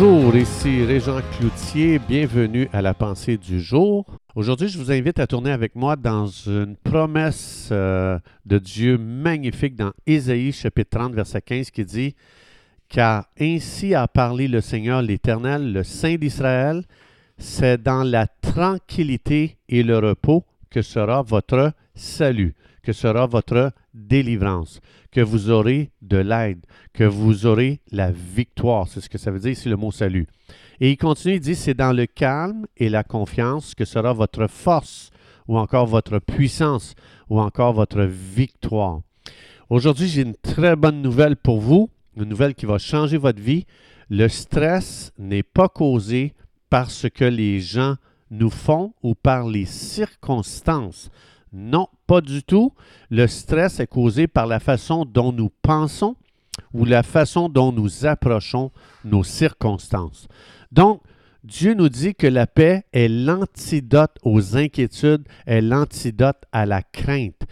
Bonjour, ici Régent Cloutier, bienvenue à la pensée du jour. Aujourd'hui, je vous invite à tourner avec moi dans une promesse euh, de Dieu magnifique dans Ésaïe chapitre 30 verset 15 qui dit Car ainsi a parlé le Seigneur l'Éternel, le Saint d'Israël, c'est dans la tranquillité et le repos que sera votre salut, que sera votre délivrance, que vous aurez de l'aide, que vous aurez la victoire. C'est ce que ça veut dire ici le mot salut. Et il continue, il dit, c'est dans le calme et la confiance que sera votre force ou encore votre puissance ou encore votre victoire. Aujourd'hui, j'ai une très bonne nouvelle pour vous, une nouvelle qui va changer votre vie. Le stress n'est pas causé par ce que les gens nous font ou par les circonstances. Non, pas du tout. Le stress est causé par la façon dont nous pensons ou la façon dont nous approchons nos circonstances. Donc, Dieu nous dit que la paix est l'antidote aux inquiétudes, est l'antidote à la crainte.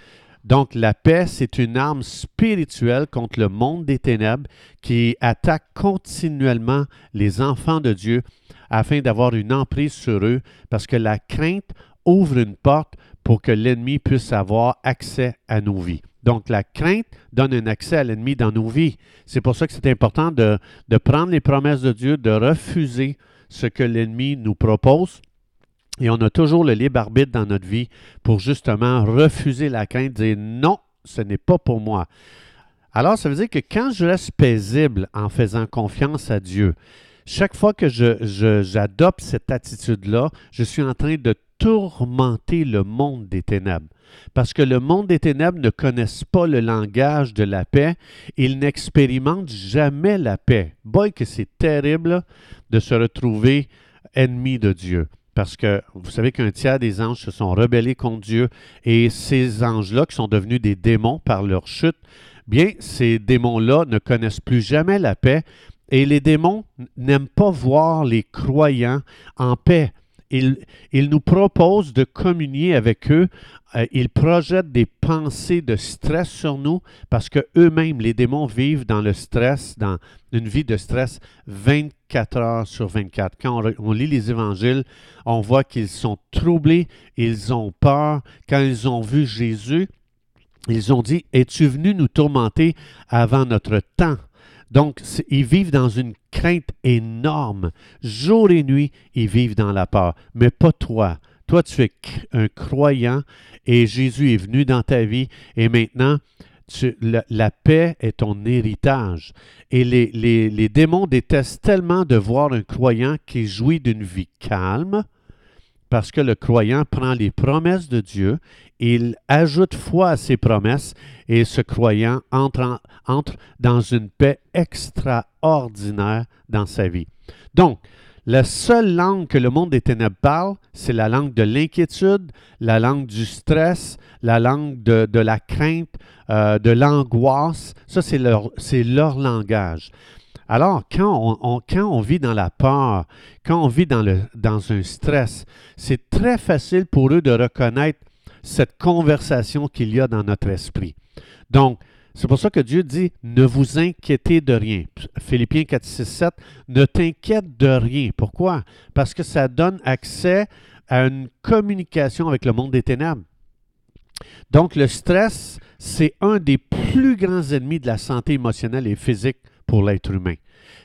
Donc, la paix, c'est une arme spirituelle contre le monde des ténèbres qui attaque continuellement les enfants de Dieu afin d'avoir une emprise sur eux, parce que la crainte ouvre une porte pour que l'ennemi puisse avoir accès à nos vies. Donc, la crainte donne un accès à l'ennemi dans nos vies. C'est pour ça que c'est important de, prendre les promesses de Dieu, de refuser ce que l'ennemi nous propose. Et on a toujours le libre arbitre dans notre vie pour justement refuser la crainte, dire non, ce n'est pas pour moi. Alors, ça veut dire que quand je reste paisible en faisant confiance à Dieu, chaque fois que j'adopte je, cette attitude-là, je suis en train de tourmenter le monde des ténèbres. Parce que le monde des ténèbres ne connaissent pas le langage de la paix, ils n'expérimentent jamais la paix. Boy, que c'est terrible de se retrouver ennemi de Dieu. Parce que vous savez qu'un tiers des anges se sont rebellés contre Dieu et ces anges-là, qui sont devenus des démons par leur chute, bien, ces démons-là ne connaissent plus jamais la paix et les démons n'aiment pas voir les croyants en paix ils, nous proposent de communier avec eux. Euh, ils projettent des pensées de stress sur nous parce que eux-mêmes, les démons, vivent dans le stress, dans une vie de stress 24 heures sur 24. Quand on lit les évangiles, on voit qu'ils sont troublés, ils ont peur. Quand ils ont vu Jésus, ils ont dit, Es-tu venu nous tourmenter avant notre temps? Donc, ils vivent dans une crainte énorme. Jour et nuit, ils vivent dans la peur. Mais pas toi. Toi, tu es un croyant et Jésus est venu dans ta vie et maintenant, la, paix est ton héritage. Et les, les démons détestent tellement de voir un croyant qui jouit d'une vie calme, parce que le croyant prend les promesses de Dieu, il ajoute foi à ses promesses et ce croyant entre, dans une paix extraordinaire dans sa vie. Donc, la seule langue que le monde des ténèbres parle, c'est la langue de l'inquiétude, la langue du stress, la langue de, la crainte, euh, de l'angoisse. Ça, c'est leur langage. Alors, quand on, vit dans la peur, quand on vit dans, dans un stress, c'est très facile pour eux de reconnaître cette conversation qu'il y a dans notre esprit. Donc, c'est pour ça que Dieu dit ne vous inquiétez de rien. Philippiens 4, 6, 7, ne t'inquiète de rien. Pourquoi? Parce que ça donne accès à une communication avec le monde des ténèbres. Donc, le stress, c'est un des plus grands ennemis de la santé émotionnelle et physique pour l'être humain.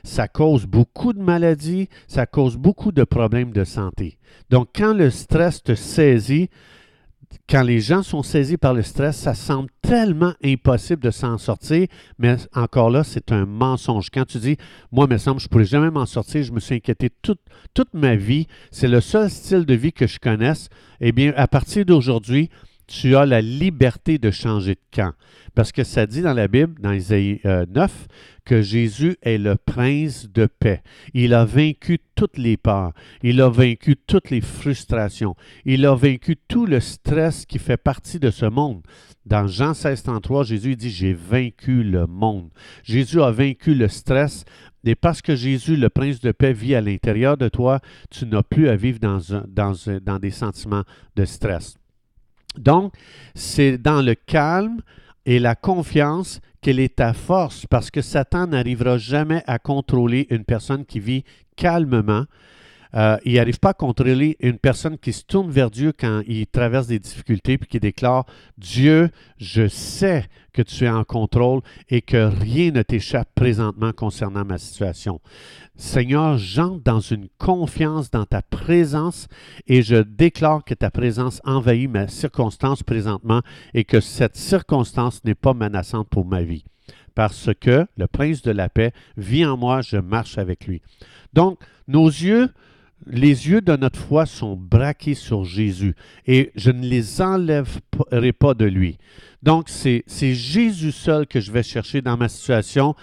Ça cause beaucoup de maladies, ça cause beaucoup de problèmes de santé. Donc, quand le stress te saisit, quand les gens sont saisis par le stress, ça semble tellement impossible de s'en sortir, mais encore là, c'est un mensonge. Quand tu dis, moi, me semble, je ne pourrais jamais m'en sortir, je me suis inquiété toute, toute ma vie, c'est le seul style de vie que je connaisse, eh bien, à partir d'aujourd'hui, tu as la liberté de changer de camp. Parce que ça dit dans la Bible, dans Isaïe 9, euh, que Jésus est le prince de paix. Il a vaincu toutes les peurs. Il a vaincu toutes les frustrations. Il a vaincu tout le stress qui fait partie de ce monde. Dans Jean 16, 33, Jésus dit, j'ai vaincu le monde. Jésus a vaincu le stress. Et parce que Jésus, le prince de paix, vit à l'intérieur de toi, tu n'as plus à vivre dans, des sentiments de stress. Donc, c'est dans le calme, et la confiance qu'elle est ta force parce que Satan n'arrivera jamais à contrôler une personne qui vit calmement. Euh, il n'arrive pas à contrôler une personne qui se tourne vers Dieu quand il traverse des difficultés puis qui déclare Dieu, je sais que tu es en contrôle et que rien ne t'échappe présentement concernant ma situation. Seigneur, j'entre dans une confiance dans ta présence et je déclare que ta présence envahit ma circonstance présentement et que cette circonstance n'est pas menaçante pour ma vie. Parce que le prince de la paix vit en moi, je marche avec lui. Donc, nos yeux, les yeux de notre foi sont braqués sur Jésus et je ne les enlèverai pas de lui. Donc, c'est Jésus seul que je vais chercher dans ma situation.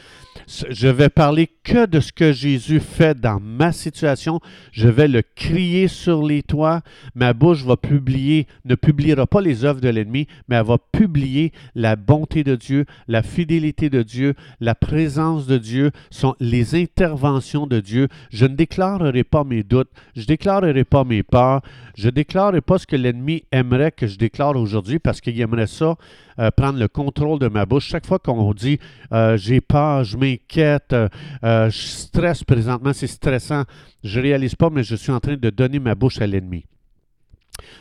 Je vais parler que de ce que Jésus fait dans ma situation. Je vais le crier sur les toits. Ma bouche va publier, ne publiera pas les œuvres de l'ennemi, mais elle va publier la bonté de Dieu, la fidélité de Dieu, la présence de Dieu, sont les interventions de Dieu. Je ne déclarerai pas mes doutes, je ne déclarerai pas mes peurs, je ne déclarerai pas ce que l'ennemi aimerait que je déclare aujourd'hui parce qu'il aimerait ça euh, prendre le contrôle de ma bouche. Chaque fois qu'on dit euh, j'ai peur, je m'inquiète, euh, je stresse présentement, c'est stressant, je réalise pas, mais je suis en train de donner ma bouche à l'ennemi.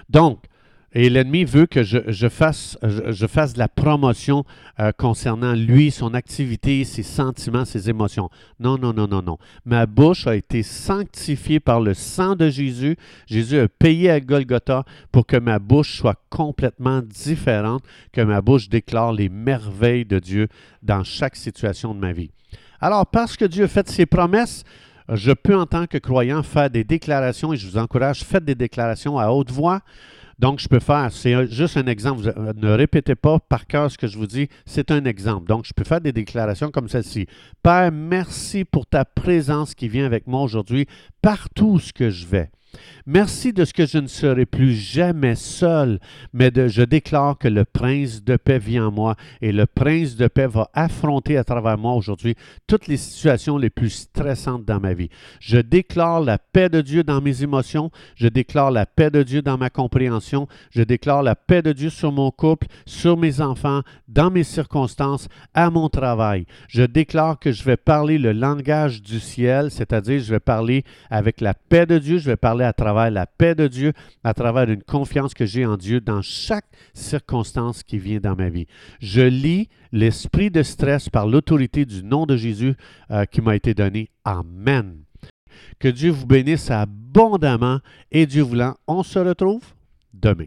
Donc, et l'ennemi veut que je, fasse, je, fasse de la promotion euh, concernant lui, son activité, ses sentiments, ses émotions. Non, non, non, non, non. Ma bouche a été sanctifiée par le sang de Jésus. Jésus a payé à Golgotha pour que ma bouche soit complètement différente, que ma bouche déclare les merveilles de Dieu dans chaque situation de ma vie. Alors, parce que Dieu a fait ses promesses, je peux en tant que croyant faire des déclarations et je vous encourage, faites des déclarations à haute voix. Donc, je peux faire, c'est juste un exemple. Euh, ne répétez pas par cœur ce que je vous dis, c'est un exemple. Donc, je peux faire des déclarations comme celle-ci. Père, merci pour ta présence qui vient avec moi aujourd'hui partout où que je vais. Merci de ce que je ne serai plus jamais seul, mais de, je déclare que le prince de paix vient en moi et le prince de paix va affronter à travers moi aujourd'hui toutes les situations les plus stressantes dans ma vie. Je déclare la paix de Dieu dans mes émotions, je déclare la paix de Dieu dans ma compréhension, je déclare la paix de Dieu sur mon couple, sur mes enfants, dans mes circonstances, à mon travail. Je déclare que je vais parler le langage du ciel, c'est-à-dire je vais parler avec la paix de Dieu, je vais à travers la paix de Dieu, à travers une confiance que j'ai en Dieu dans chaque circonstance qui vient dans ma vie. Je lis l'esprit de stress par l'autorité du nom de Jésus euh, qui m'a été donné. Amen. Que Dieu vous bénisse abondamment et Dieu voulant, on se retrouve demain.